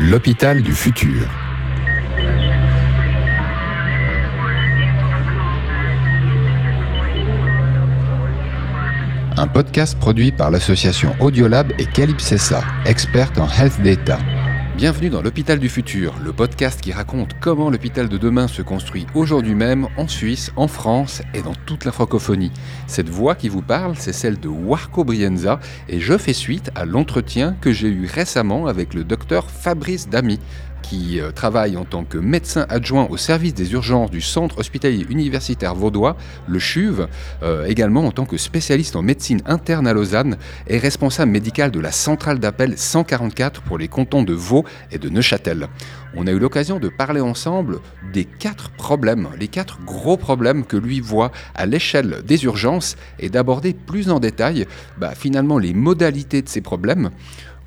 L'hôpital du futur. Un podcast produit par l'association Audiolab et Calypsessa, experte en health data. Bienvenue dans l'hôpital du futur, le podcast qui raconte comment l'hôpital de demain se construit aujourd'hui même en Suisse, en France et dans toute la francophonie. Cette voix qui vous parle, c'est celle de Warco Brienza et je fais suite à l'entretien que j'ai eu récemment avec le docteur Fabrice Damy, qui euh, travaille en tant que médecin adjoint au service des urgences du Centre hospitalier universitaire vaudois, le CHUV, euh, également en tant que spécialiste en médecine interne à Lausanne et responsable médical de la centrale d'appel 144 pour les cantons de Vaud et de Neuchâtel. On a eu l'occasion de parler ensemble des quatre problèmes, les quatre gros problèmes que lui voit à l'échelle des urgences et d'aborder plus en détail bah, finalement les modalités de ces problèmes.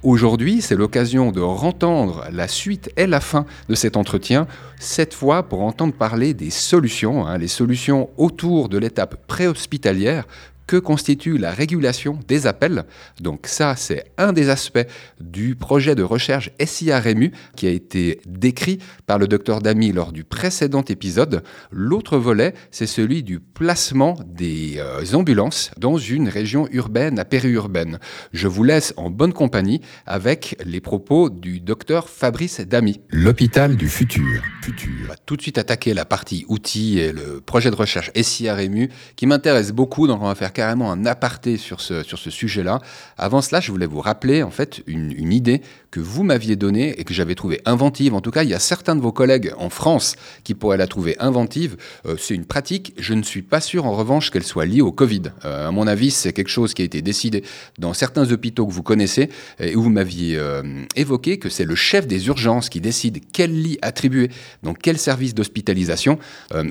Aujourd'hui, c'est l'occasion de rentendre la suite et la fin de cet entretien, cette fois pour entendre parler des solutions, hein, les solutions autour de l'étape préhospitalière que constitue la régulation des appels. Donc ça, c'est un des aspects du projet de recherche SIA-REMU qui a été décrit par le docteur Damy lors du précédent épisode. L'autre volet, c'est celui du placement des euh, ambulances dans une région urbaine à périurbaine. Je vous laisse en bonne compagnie avec les propos du docteur Fabrice Damy. L'hôpital du futur. futur. On va tout de suite attaquer la partie outils et le projet de recherche SIA-REMU qui m'intéresse beaucoup, donc on va faire carrément un aparté sur ce, sujet-là. Avant cela, je voulais vous rappeler en fait une, idée que vous m'aviez donnée et que j'avais trouvée inventive. En tout cas, il y a certains de vos collègues en France qui pourraient la trouver inventive. Euh, c'est une pratique. Je ne suis pas sûr en revanche qu'elle soit liée au Covid. Euh, à mon avis, c'est quelque chose qui a été décidé dans certains hôpitaux que vous connaissez et où vous m'aviez euh, évoqué que c'est le chef des urgences qui décide quel lit attribuer dans quel service d'hospitalisation.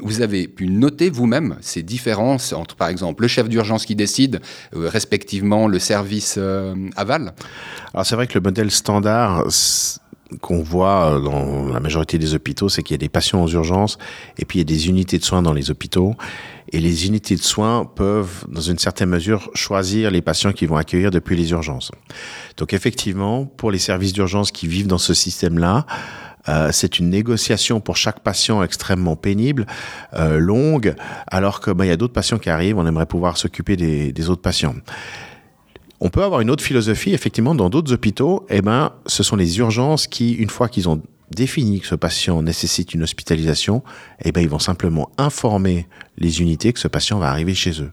Vous avez pu noter vous-même ces différences entre, par exemple, le chef d'urgence qui décide, euh, respectivement le service euh, aval Alors c'est vrai que le modèle standard qu'on voit dans la majorité des hôpitaux, c'est qu'il y a des patients aux urgences et puis il y a des unités de soins dans les hôpitaux. Et les unités de soins peuvent, dans une certaine mesure, choisir les patients qu'ils vont accueillir depuis les urgences. Donc effectivement, pour les services d'urgence qui vivent dans ce système-là, euh, c'est une négociation pour chaque patient extrêmement pénible, euh, longue, alors que ben, il y a d'autres patients qui arrivent, on aimerait pouvoir s'occuper des, des autres patients. On peut avoir une autre philosophie, effectivement, dans d'autres hôpitaux, eh ben, ce sont les urgences qui, une fois qu'ils ont défini que ce patient nécessite une hospitalisation, eh ben, ils vont simplement informer les unités que ce patient va arriver chez eux.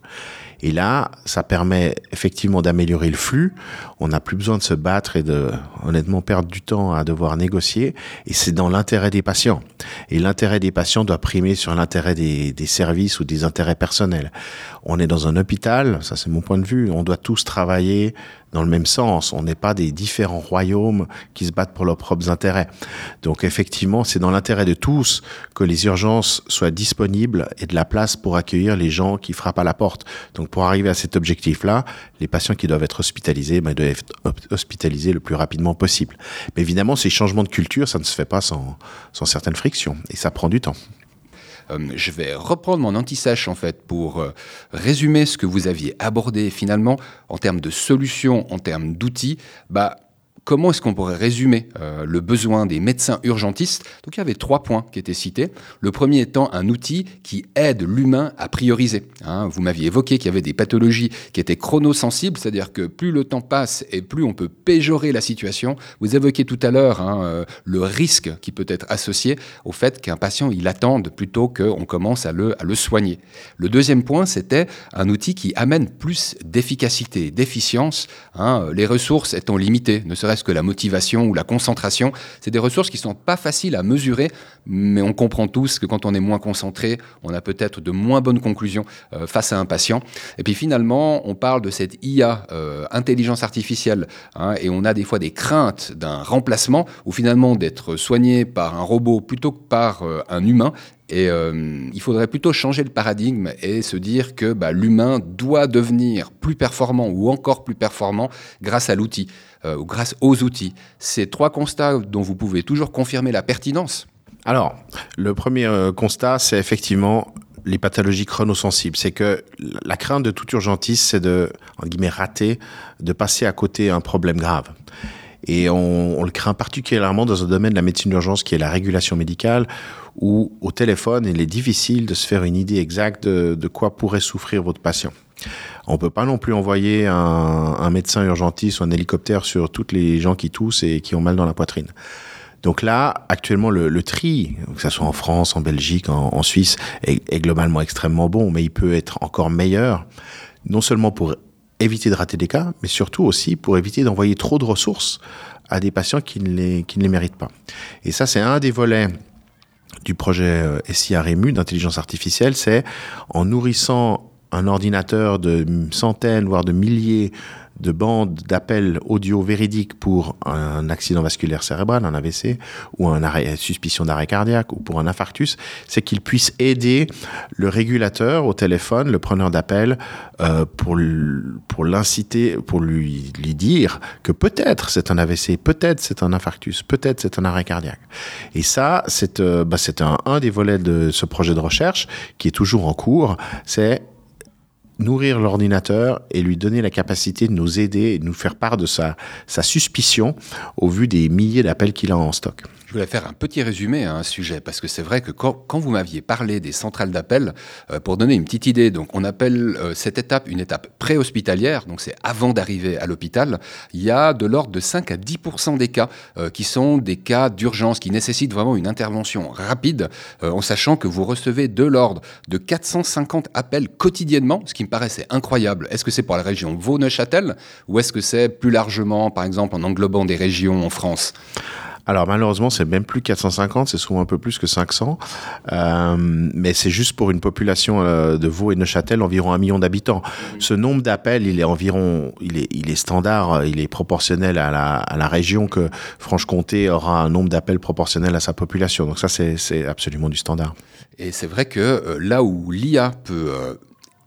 Et là, ça permet effectivement d'améliorer le flux. On n'a plus besoin de se battre et de, honnêtement, perdre du temps à devoir négocier. Et c'est dans l'intérêt des patients. Et l'intérêt des patients doit primer sur l'intérêt des, services ou des intérêts personnels. On est dans un hôpital, ça c'est mon point de vue, on doit tous travailler dans le même sens. On n'est pas des différents royaumes qui se battent pour leurs propres intérêts. Donc effectivement, c'est dans l'intérêt de tous que les urgences soient disponibles et de la place pour accueillir les gens qui frappent à la porte. Donc pour arriver à cet objectif-là, les patients qui doivent être hospitalisés ben, doivent être hospitalisés le plus rapidement possible. Mais évidemment, ces changements de culture, ça ne se fait pas sans, sans certaines frictions et ça prend du temps. Euh, je vais reprendre mon anti-sèche en fait pour euh, résumer ce que vous aviez abordé finalement en termes de solutions, en termes d'outils. Bah, Comment est-ce qu'on pourrait résumer euh, le besoin des médecins urgentistes? Donc il y avait trois points qui étaient cités. Le premier étant un outil qui aide l'humain à prioriser. Hein, vous m'aviez évoqué qu'il y avait des pathologies qui étaient chronosensibles, c'est-à-dire que plus le temps passe et plus on peut péjorer la situation. Vous évoquiez tout à l'heure hein, euh, le risque qui peut être associé au fait qu'un patient il attende plutôt qu'on commence à le, soigner. Le deuxième point, c'était un outil qui amène plus d'efficacité, d'efficience, hein, les ressources étant limitées, ne que la motivation ou la concentration. C'est des ressources qui sont pas faciles à mesurer, mais on comprend tous que quand on est moins concentré, on a peut-être de moins bonnes conclusions euh, face à un patient. Et puis finalement, on parle de cette IA, euh, intelligence artificielle, hein, et on a des fois des craintes d'un remplacement ou finalement d'être soigné par un robot plutôt que par euh, un humain. Et euh, il faudrait plutôt changer le paradigme et se dire que bah, l'humain doit devenir plus performant ou encore plus performant grâce à l'outil euh, ou grâce aux outils. Ces trois constats dont vous pouvez toujours confirmer la pertinence. Alors, le premier euh, constat, c'est effectivement les pathologies chronosensibles. C'est que la crainte de tout urgentiste, c'est de, en guillemets, rater, de passer à côté un problème grave. Et on, le craint particulièrement dans un domaine de la médecine d'urgence qui est la régulation médicale, où au téléphone, il est difficile de se faire une idée exacte de, quoi pourrait souffrir votre patient. On peut pas non plus envoyer un, médecin urgentiste ou un hélicoptère sur toutes les gens qui toussent et qui ont mal dans la poitrine. Donc là, actuellement, le, tri, que ce soit en France, en Belgique, en, en Suisse, est, est, globalement extrêmement bon, mais il peut être encore meilleur, non seulement pour éviter de rater des cas, mais surtout aussi pour éviter d'envoyer trop de ressources à des patients qui ne les, qui ne les méritent pas. Et ça, c'est un des volets du projet SIA REMU d'intelligence artificielle, c'est en nourrissant un ordinateur de centaines, voire de milliers de bandes d'appels audio véridiques pour un accident vasculaire cérébral, un AVC, ou un arrêt, suspicion d'arrêt cardiaque, ou pour un infarctus, c'est qu'il puisse aider le régulateur au téléphone, le preneur d'appel, euh, pour, l'inciter, pour lui, lui dire que peut-être c'est un AVC, peut-être c'est un infarctus, peut-être c'est un arrêt cardiaque. Et ça, c'est euh, bah, un, un des volets de ce projet de recherche qui est toujours en cours, c'est nourrir l'ordinateur et lui donner la capacité de nous aider et de nous faire part de sa, suspicion au vu des milliers d'appels qu'il a en stock. Je voulais faire un petit résumé à un sujet, parce que c'est vrai que quand, vous m'aviez parlé des centrales d'appel, euh, pour donner une petite idée, donc on appelle euh, cette étape une étape préhospitalière, donc c'est avant d'arriver à l'hôpital, il y a de l'ordre de 5 à 10 des cas euh, qui sont des cas d'urgence, qui nécessitent vraiment une intervention rapide, en sachant que vous recevez de l'ordre de 450 appels quotidiennement, ce qui me paraissait incroyable. Est-ce que c'est pour la région Vaud-Neuchâtel, ou est-ce que c'est plus largement, par exemple, en englobant des régions en France? Alors malheureusement, c'est même plus 450, c'est souvent un peu plus que 500. Euh, mais c'est juste pour une population euh, de Vaud et Neuchâtel, environ un million d'habitants. Ce nombre d'appels, il est environ, il est, il est standard, il est proportionnel à la, à la région que Franche-Comté aura un nombre d'appels proportionnel à sa population. Donc ça, c'est absolument du standard. Et c'est vrai que euh, là où l'IA peut euh,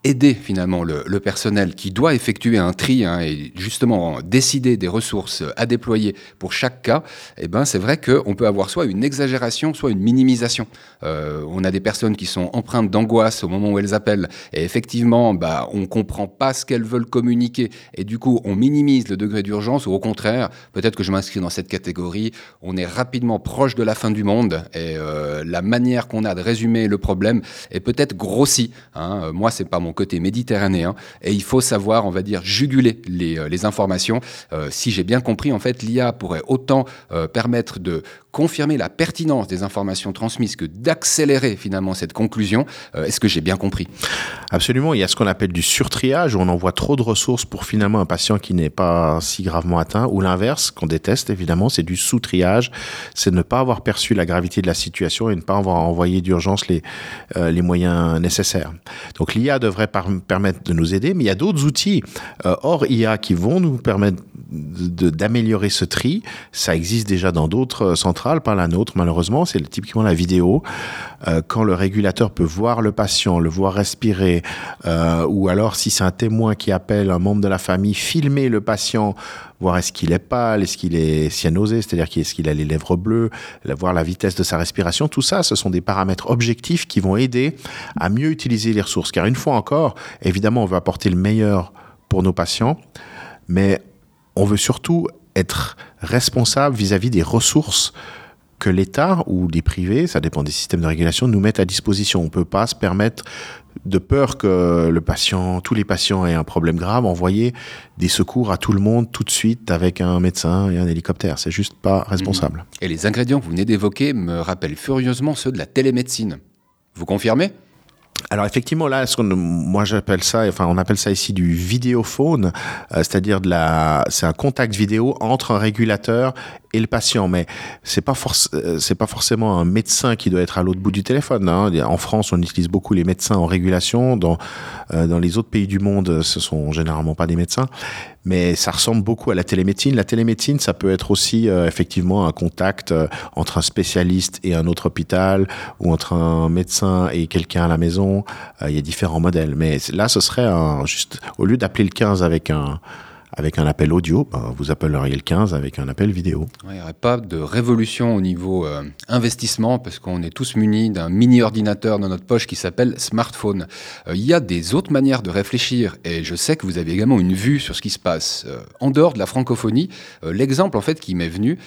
aider finalement le, personnel qui doit effectuer un tri hein, et justement décider des ressources à déployer pour chaque cas, eh ben c'est vrai qu'on peut avoir soit une exagération, soit une minimisation. Euh, on a des personnes qui sont empreintes d'angoisse au moment où elles appellent et effectivement, bah, on comprend pas ce qu'elles veulent communiquer et du coup on minimise le degré d'urgence ou au contraire, peut-être que je m'inscris dans cette catégorie, on est rapidement proche de la fin du monde et euh, la manière qu'on a de résumer le problème est peut-être grossie. Hein. Moi, c'est pas mon côté méditerranéen et il faut savoir, on va dire, juguler les, euh, informations. Euh, si j'ai bien compris, en fait, l'IA pourrait autant euh, permettre de confirmer la pertinence des informations transmises que d'accélérer finalement cette conclusion. Euh, Est-ce que j'ai bien compris? Absolument. Il y a ce qu'on appelle du surtriage où on envoie trop de ressources pour finalement un patient qui n'est pas si gravement atteint ou l'inverse qu'on déteste évidemment, c'est du sous-triage. C'est ne pas avoir perçu la gravité de la situation et ne pas avoir envoyé d'urgence les, euh, les moyens nécessaires. Donc l'IA devrait permettre de nous aider, mais il y a d'autres outils euh, hors IA qui vont nous permettre d'améliorer ce tri. Ça existe déjà dans d'autres centrales, pas la nôtre malheureusement, c'est typiquement la vidéo. Euh, quand le régulateur peut voir le patient, le voir respirer, euh, ou alors si c'est un témoin qui appelle un membre de la famille, filmer le patient, voir est-ce qu'il est pâle, est-ce qu'il est cyanosé, c'est-à-dire est-ce qu'il a les lèvres bleues, voir la vitesse de sa respiration, tout ça, ce sont des paramètres objectifs qui vont aider à mieux utiliser les ressources. Car une fois encore, évidemment, on veut apporter le meilleur pour nos patients, mais on veut surtout être responsable vis-à-vis -vis des ressources que l'État ou les privés, ça dépend des systèmes de régulation, nous mettent à disposition. On ne peut pas se permettre, de peur que le patient, tous les patients aient un problème grave, envoyer des secours à tout le monde tout de suite avec un médecin et un hélicoptère. C'est juste pas responsable. Et les ingrédients que vous venez d'évoquer me rappellent furieusement ceux de la télémédecine. Vous confirmez? Alors effectivement là, ce moi j'appelle ça, enfin on appelle ça ici du vidéophone, euh, c'est-à-dire de la, c'est un contact vidéo entre un régulateur le patient. Mais c'est pas c'est pas forcément un médecin qui doit être à l'autre bout du téléphone. Hein. En France, on utilise beaucoup les médecins en régulation. Dans euh, dans les autres pays du monde, ce sont généralement pas des médecins, mais ça ressemble beaucoup à la télémédecine. La télémédecine, ça peut être aussi euh, effectivement un contact euh, entre un spécialiste et un autre hôpital, ou entre un médecin et quelqu'un à la maison. Euh, il y a différents modèles, mais là, ce serait juste au lieu d'appeler le 15 avec un avec un appel audio, ben, vous appelleriez le 15 avec un appel vidéo. Il n'y aurait pas de révolution au niveau euh, investissement parce qu'on est tous munis d'un mini ordinateur dans notre poche qui s'appelle smartphone. Euh, il y a des autres manières de réfléchir et je sais que vous avez également une vue sur ce qui se passe euh, en dehors de la francophonie. L'exemple en fait qui m'est venu,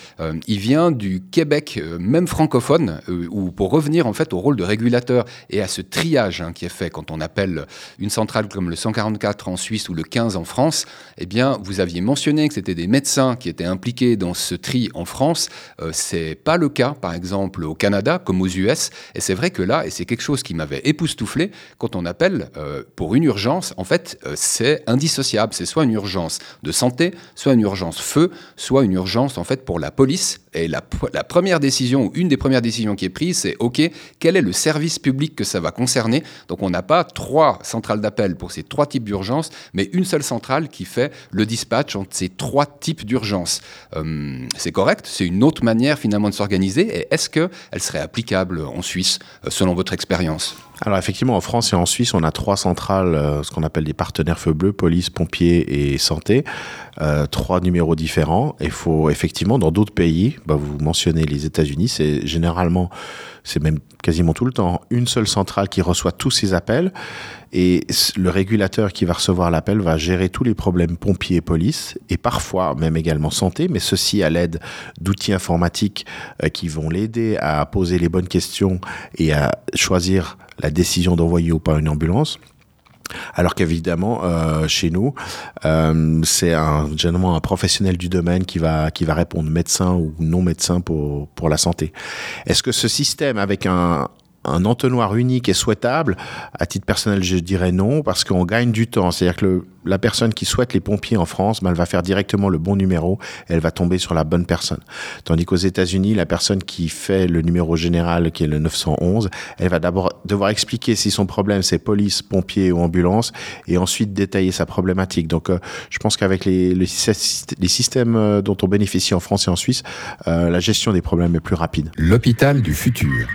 il vient du Québec, même francophone, où pour revenir en fait au rôle de régulateur et à ce triage hein, qui est fait quand on appelle une centrale comme le 144 en Suisse ou le 15 en France, eh bien vous aviez mentionné que c'était des médecins qui étaient impliqués dans ce tri en France. Euh, c'est pas le cas, par exemple, au Canada comme aux US. Et c'est vrai que là, et c'est quelque chose qui m'avait époustouflé, quand on appelle euh, pour une urgence, en fait, euh, c'est indissociable. C'est soit une urgence de santé, soit une urgence feu, soit une urgence en fait pour la police. Et la, la première décision ou une des premières décisions qui est prise, c'est OK, quel est le service public que ça va concerner? Donc on n'a pas trois centrales d'appel pour ces trois types d'urgence, mais une seule centrale qui fait le dispatch entre ces trois types d'urgence. Euh, c'est correct, c'est une autre manière finalement de s'organiser. Et est-ce qu'elle serait applicable en Suisse, euh, selon votre expérience? Alors effectivement, en France et en Suisse, on a trois centrales, euh, ce qu'on appelle des partenaires feu bleu, police, pompiers et santé, euh, trois numéros différents. Il faut effectivement, dans d'autres pays, bah, vous mentionnez les États-Unis, c'est généralement, c'est même quasiment tout le temps, une seule centrale qui reçoit tous ces appels et le régulateur qui va recevoir l'appel va gérer tous les problèmes pompiers police et parfois même également santé, mais ceci à l'aide d'outils informatiques euh, qui vont l'aider à poser les bonnes questions et à choisir la décision d'envoyer ou pas une ambulance. Alors qu'évidemment, euh, chez nous, euh, c'est un, généralement un professionnel du domaine qui va, qui va répondre médecin ou non médecin pour, pour la santé. Est-ce que ce système avec un, un entonnoir unique est souhaitable À titre personnel, je dirais non, parce qu'on gagne du temps. C'est-à-dire que le, la personne qui souhaite les pompiers en France, ben, elle va faire directement le bon numéro et elle va tomber sur la bonne personne. Tandis qu'aux États-Unis, la personne qui fait le numéro général, qui est le 911, elle va d'abord devoir expliquer si son problème c'est police, pompiers ou ambulance et ensuite détailler sa problématique. Donc, euh, je pense qu'avec les, les, systèmes euh, dont on bénéficie en France et en Suisse, euh, la gestion des problèmes est plus rapide. L'hôpital du futur.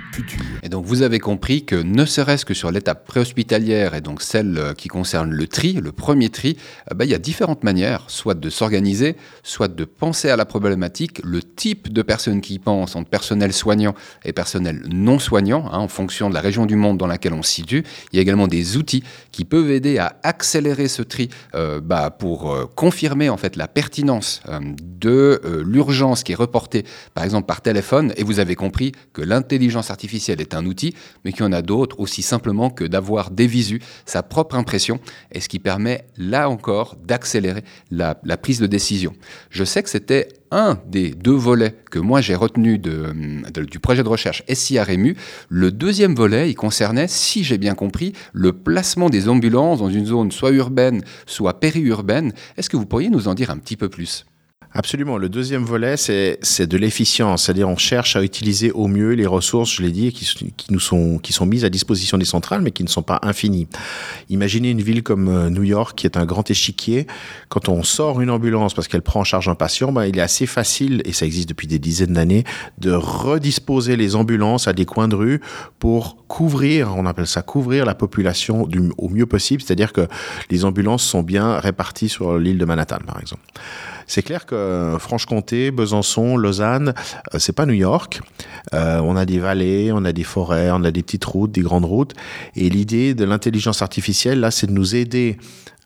Et donc, vous avez compris que ne serait-ce que sur l'étape préhospitalière et donc celle qui concerne le tri, le premier tri, euh, bah, il y a différentes manières, soit de s'organiser, soit de penser à la problématique, le type de personnes qui y pensent entre personnel soignant et personnel non soignant, hein, en fonction de la région du monde dans laquelle on se situe. Il y a également des outils qui peuvent aider à accélérer ce tri euh, bah, pour euh, confirmer en fait la pertinence de l'urgence qui est reportée, par exemple par téléphone. Et vous avez compris que l'intelligence artificielle est un outil, mais qu'il y en a d'autres aussi simplement que d'avoir des visus, sa propre impression, et ce qui permet là encore, d'accélérer la, prise de décision. Je sais que c'était un des deux volets que moi j'ai retenu du projet de recherche SIRMU. Le deuxième volet, il concernait, si j'ai bien compris, le placement des ambulances dans une zone soit urbaine, soit périurbaine. Est-ce que vous pourriez nous en dire un petit peu plus? Absolument. Le deuxième volet, c'est, de l'efficience. C'est-à-dire, on cherche à utiliser au mieux les ressources, je l'ai dit, qui, qui, nous sont, qui sont mises à disposition des centrales, mais qui ne sont pas infinies. Imaginez une ville comme euh, New York, qui est un grand échiquier. Quand on sort une ambulance parce qu'elle prend en charge un patient, ben, il est assez facile, et ça existe depuis des dizaines d'années, de redisposer les ambulances à des coins de rue pour couvrir, on appelle ça couvrir la population du, au mieux possible. C'est-à-dire que les ambulances sont bien réparties sur l'île de Manhattan, par exemple. C'est clair que Franche-Comté, Besançon, Lausanne, euh, c'est pas New York. Euh, on a des vallées, on a des forêts, on a des petites routes, des grandes routes. Et l'idée de l'intelligence artificielle, là, c'est de nous aider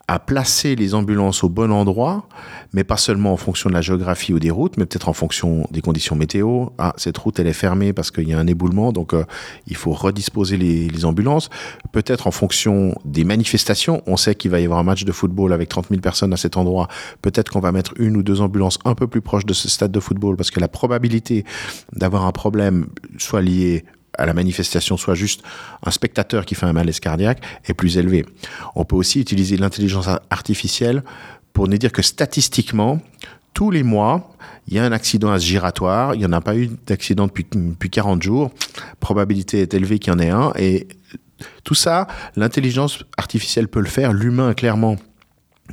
à placer les ambulances au bon endroit, mais pas seulement en fonction de la géographie ou des routes, mais peut-être en fonction des conditions météo. Ah, cette route, elle est fermée parce qu'il y a un éboulement, donc euh, il faut redisposer les, ambulances. Peut-être en fonction des manifestations. On sait qu'il va y avoir un match de football avec 30 000 personnes à cet endroit. Peut-être qu'on va mettre une ou deux ambulances un peu plus proches de ce stade de football parce que la probabilité d'avoir un problème soit lié à la manifestation soit juste un spectateur qui fait un malaise cardiaque est plus élevé. On peut aussi utiliser l'intelligence artificielle pour nous dire que statistiquement, tous les mois, il y a un accident à ce il n'y en a pas eu d'accident depuis, depuis 40 jours, probabilité est élevée qu'il y en ait un, et tout ça, l'intelligence artificielle peut le faire, l'humain clairement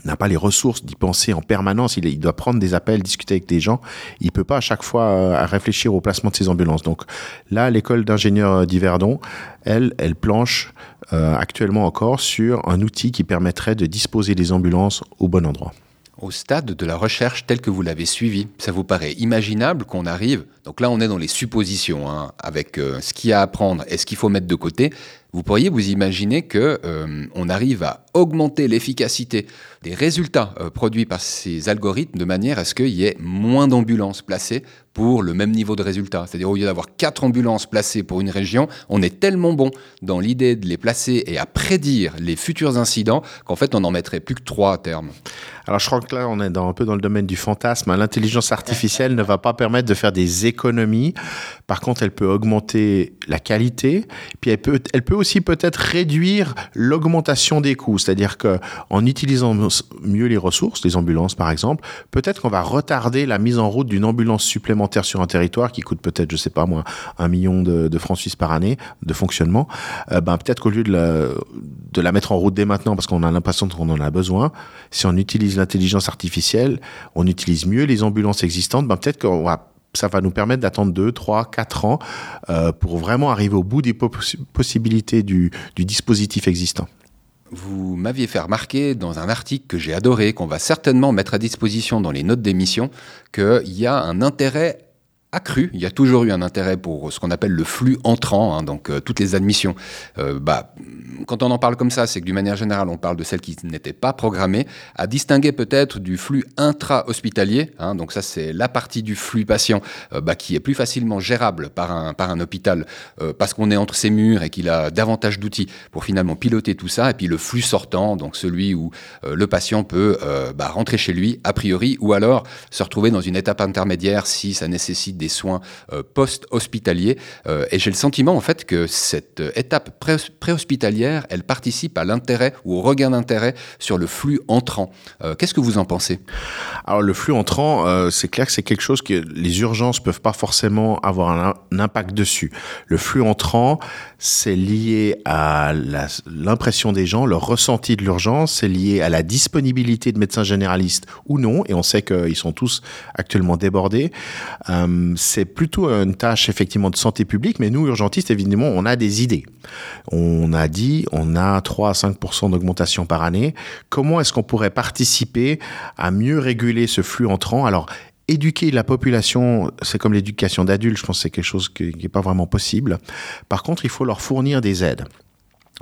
n'a pas les ressources d'y penser en permanence. Il, doit prendre des appels, discuter avec des gens. Il peut pas à chaque fois euh, réfléchir au placement de ses ambulances. Donc là, l'école d'ingénieurs d'Yverdon, elle, elle planche euh, actuellement encore sur un outil qui permettrait de disposer des ambulances au bon endroit. Au stade de la recherche telle que vous l'avez suivie, ça vous paraît imaginable qu'on arrive, donc là on est dans les suppositions, hein, avec euh, ce qu'il y a à apprendre et ce qu'il faut mettre de côté, vous pourriez vous imaginer que euh, on arrive à augmenter l'efficacité des résultats euh, produits par ces algorithmes de manière à ce qu'il y ait moins d'ambulances placées pour le même niveau de résultat. C'est-à-dire au lieu d'avoir quatre ambulances placées pour une région, on est tellement bon dans l'idée de les placer et à prédire les futurs incidents qu'en fait on n'en mettrait plus que trois à terme. Alors je crois que là on est un peu dans le domaine du fantasme. L'intelligence artificielle ne va pas permettre de faire des économies. Par contre, elle peut augmenter la qualité. Puis elle peut, elle peut aussi peut-être réduire l'augmentation des coûts. C'est-à-dire que en utilisant mieux les ressources, les ambulances par exemple, peut-être qu'on va retarder la mise en route d'une ambulance supplémentaire sur un territoire qui coûte peut-être, je sais pas moi, un million de, francs suisses par année de fonctionnement. Euh, ben peut-être qu'au lieu de la, de la mettre en route dès maintenant parce qu'on a l'impression qu'on en a besoin, si on utilise l'intelligence artificielle, on utilise mieux les ambulances existantes, ben peut-être qu'on va ça va nous permettre d'attendre 2, 3, 4 ans euh, pour vraiment arriver au bout des possibilités du, du dispositif existant. Vous m'aviez fait remarquer dans un article que j'ai adoré, qu'on va certainement mettre à disposition dans les notes d'émission, qu'il y a un intérêt accru. Il y a toujours eu un intérêt pour ce qu'on appelle le flux entrant, hein, donc euh, toutes les admissions. Euh, bah, quand on en parle comme ça, c'est que d'une manière générale, on parle de celles qui n'étaient pas programmées, à distinguer peut-être du flux intra-hospitalier. Hein, donc ça, c'est la partie du flux patient euh, bah, qui est plus facilement gérable par un, par un hôpital parce qu'on est entre ses murs et qu'il a davantage d'outils pour finalement piloter tout ça. Et puis le flux sortant, donc celui où le patient peut bah, rentrer chez lui a priori ou alors se retrouver dans une étape intermédiaire si ça nécessite des soins euh, post-hospitaliers. Euh, et j'ai le sentiment en fait que cette étape pré-hospitalière, elle participe à l'intérêt ou au regain d'intérêt sur le flux entrant. Euh, qu'est-ce que vous en pensez? Alors le flux entrant, c'est clair que c'est quelque chose que les urgences peuvent pas forcément avoir un, impact dessus. Le flux entrant, c'est lié à l'impression des gens, leur ressenti de l'urgence, c'est lié à la disponibilité de médecins généralistes ou non, et on sait qu'ils sont tous actuellement débordés c'est plutôt une tâche effectivement de santé publique, mais nous, urgentistes, évidemment, on a des idées. On a dit, on a 3 à 5% d'augmentation par année. Comment est-ce qu'on pourrait participer à mieux réguler ce flux entrant? Alors, éduquer la population, c'est comme l'éducation d'adultes, je pense que c'est quelque chose qui n'est pas vraiment possible. Par contre, il faut leur fournir des aides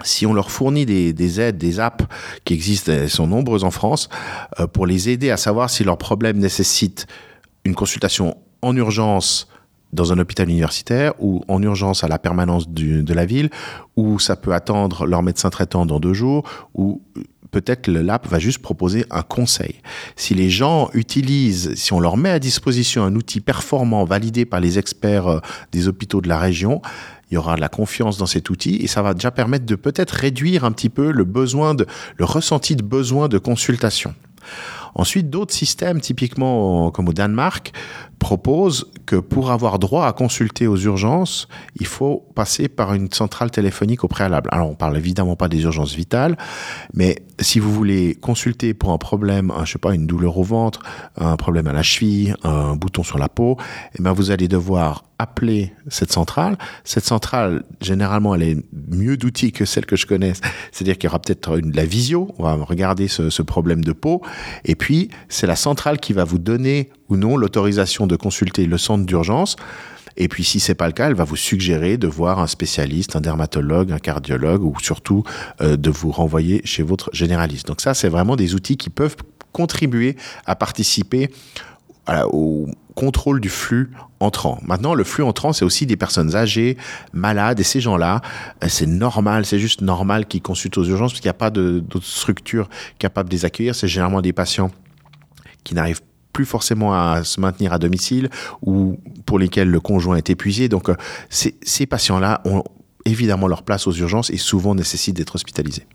si on leur fournit des, aides, des apps qui existent, elles sont nombreuses en France, euh, pour les aider à savoir si leur problème nécessite une consultation en urgence dans un hôpital universitaire ou en urgence à la permanence de la ville, ou ça peut attendre leur médecin traitant dans deux jours, ou peut-être le LAP va juste proposer un conseil. Si les gens utilisent, si on leur met à disposition un outil performant validé par les experts euh, des hôpitaux de la région, il y aura de la confiance dans cet outil et ça va déjà permettre de peut-être réduire un petit peu le besoin de, le ressenti de besoin de consultation. Ensuite, d'autres systèmes, typiquement comme au Danemark, proposent que pour avoir droit à consulter aux urgences, il faut passer par une centrale téléphonique au préalable. Alors, on parle évidemment pas des urgences vitales, mais si vous voulez consulter pour un problème, un, je sais pas, une douleur au ventre, un problème à la cheville, un bouton sur la peau, eh ben, vous allez devoir appeler cette centrale. Cette centrale, généralement, elle est mieux d'outils que celle que je connaisse. C'est-à-dire qu'il y aura peut-être de la visio. On va regarder ce problème de peau. Et puis, c'est la centrale qui va vous donner non l'autorisation de consulter le centre d'urgence. Et puis, si c'est pas le cas, elle va vous suggérer de voir un spécialiste, un dermatologue, un cardiologue, ou surtout euh, de vous renvoyer chez votre généraliste. Donc ça, c'est vraiment des outils qui peuvent contribuer à participer au contrôle du flux entrant. Maintenant, le flux entrant, c'est aussi des personnes âgées, malades, et ces gens-là, euh, c'est normal, c'est juste normal qu'ils consultent aux urgences parce qu'il n'y a pas d'autres structures capables de les accueillir. C'est généralement des patients qui n'arrivent plus forcément à se maintenir à domicile ou pour lesquels le conjoint est épuisé. Donc euh, ces, patients-là ont évidemment leur place aux urgences et souvent nécessitent d'être hospitalisés.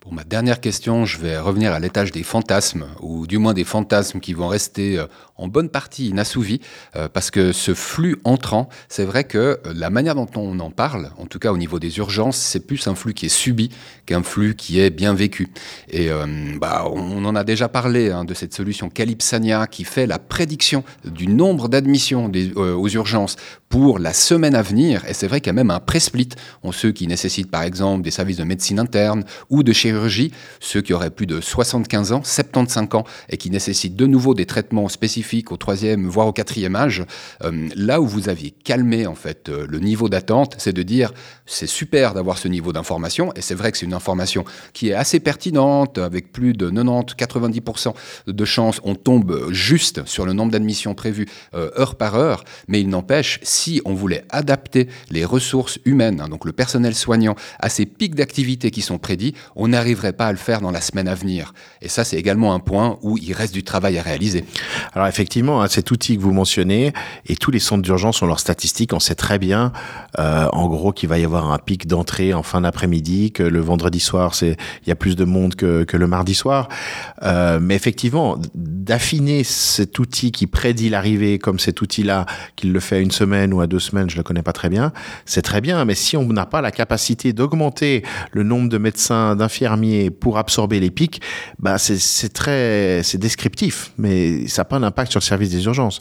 Pour ma dernière question, je vais revenir à l'étage des fantasmes, ou du moins des fantasmes qui vont rester euh, en bonne partie inassouvi, euh, parce que ce flux entrant, c'est vrai que la manière dont on en parle, en tout cas au niveau des urgences, c'est plus un flux qui est subi qu'un flux qui est bien vécu. Et euh, bah, on en a déjà parlé hein, de cette solution Calypsania qui fait la prédiction du nombre d'admissions euh, aux urgences pour la semaine à venir. Et c'est vrai qu'il y a même un pré-split. Ceux qui nécessitent par exemple des services de médecine interne ou de chirurgie, ceux qui auraient plus de 75 ans, 75 ans et qui nécessitent de nouveau des traitements spécifiques au troisième voire au quatrième âge. Euh, là où vous aviez calmé en fait euh, le niveau d'attente, c'est de dire c'est super d'avoir ce niveau d'information et c'est vrai que c'est une information qui est assez pertinente avec plus de 90-90% de chances on tombe juste sur le nombre d'admissions prévues euh, heure par heure, mais il n'empêche si on voulait adapter les ressources humaines, hein, donc le personnel soignant, à ces pics d'activité qui sont prédits, on n'arriverait pas à le faire dans la semaine à venir. Et ça, c'est également un point où il reste du travail à réaliser. Alors effectivement, hein, cet outil que vous mentionnez, et tous les centres d'urgence ont leurs statistiques, on sait très bien, euh, en gros, qu'il va y avoir un pic d'entrée en fin d'après-midi, que le vendredi soir, c'est il y a plus de monde que, que le mardi soir. Euh, mais effectivement, d'affiner cet outil qui prédit l'arrivée, comme cet outil-là, qu'il le fait à une semaine ou à deux semaines, je le connais pas très bien, c'est très bien. Mais si on n'a pas la capacité d'augmenter le nombre de médecins, d'infirmiers pour absorber les pics, bah c'est très, c'est descriptif, mais ça n'a pas d'impact sur le service des urgences.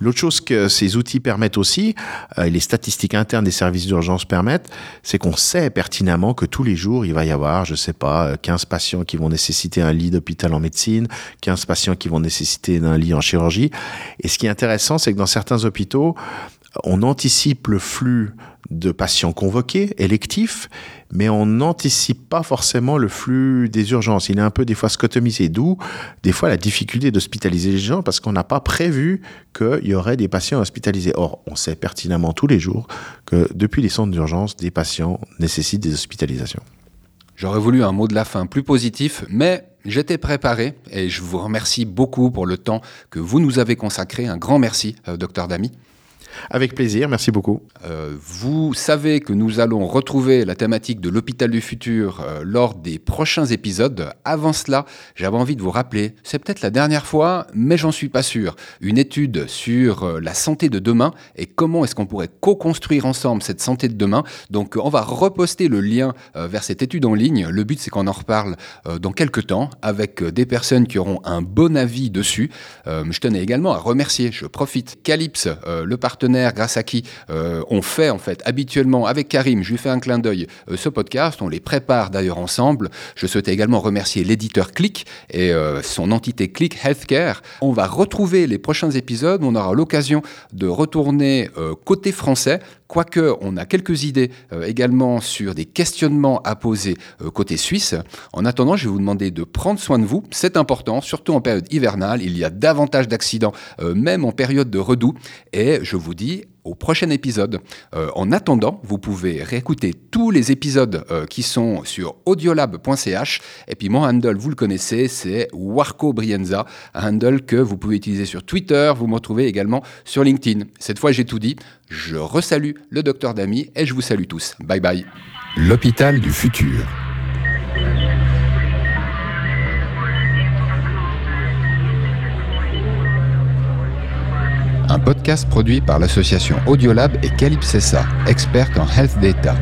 L'autre chose que ces outils permettent aussi, euh, et les statistiques internes des services d'urgence permettent, c'est qu'on sait pertinemment que tous les jours, il va y avoir, je sais pas, 15 patients qui vont nécessiter un lit d'hôpital en médecine, 15 patients qui vont nécessiter un lit en chirurgie. Et ce qui est intéressant, c'est que dans certains hôpitaux, on anticipe le flux de patients convoqués, électifs, mais on n'anticipe pas forcément le flux des urgences. Il est un peu des fois scotomisé, d'où des fois la difficulté d'hospitaliser les gens parce qu'on n'a pas prévu qu'il y aurait des patients hospitalisés. Or, on sait pertinemment tous les jours que depuis les centres d'urgence, des patients nécessitent des hospitalisations. J'aurais voulu un mot de la fin plus positif, mais j'étais préparé et je vous remercie beaucoup pour le temps que vous nous avez consacré. Un grand merci, euh, docteur Damy. Avec plaisir, merci beaucoup. Euh, vous savez que nous allons retrouver la thématique de l'hôpital du futur euh, lors des prochains épisodes. Avant cela, j'avais envie de vous rappeler, c'est peut-être la dernière fois, mais j'en suis pas sûr, une étude sur euh, la santé de demain et comment est-ce qu'on pourrait co-construire ensemble cette santé de demain. Donc on va reposter le lien vers cette étude en ligne. Le but c'est qu'on en reparle dans quelques temps avec des personnes qui auront un bon avis dessus. je tenais également à remercier, je profite, Calypse, le partenaire grâce à qui euh, on fait en fait habituellement avec Karim, je lui fais un clin d'œil, euh, ce podcast, on les prépare d'ailleurs ensemble. Je souhaitais également remercier l'éditeur Click et euh, son entité Click Healthcare. On va retrouver les prochains épisodes, on aura l'occasion de retourner côté français quoique on a quelques idées également sur des questionnements à poser côté suisse. En attendant, je vais vous demander de prendre soin de vous, c'est important, surtout en période hivernale, il y a davantage d'accidents, même en période de redoux, et je vous dis au prochain épisode. Euh, en attendant, vous pouvez réécouter tous les épisodes euh, qui sont sur audiolab.ch. Et puis mon handle, vous le connaissez, c'est Warco Brienza, un handle que vous pouvez utiliser sur Twitter. Vous me retrouvez également sur LinkedIn. Cette fois, j'ai tout dit. Je resalue le docteur Damy et je vous salue tous. Bye bye. L'hôpital du futur. Un podcast produit par l'association Audiolab et Calypsessa, experte en health data.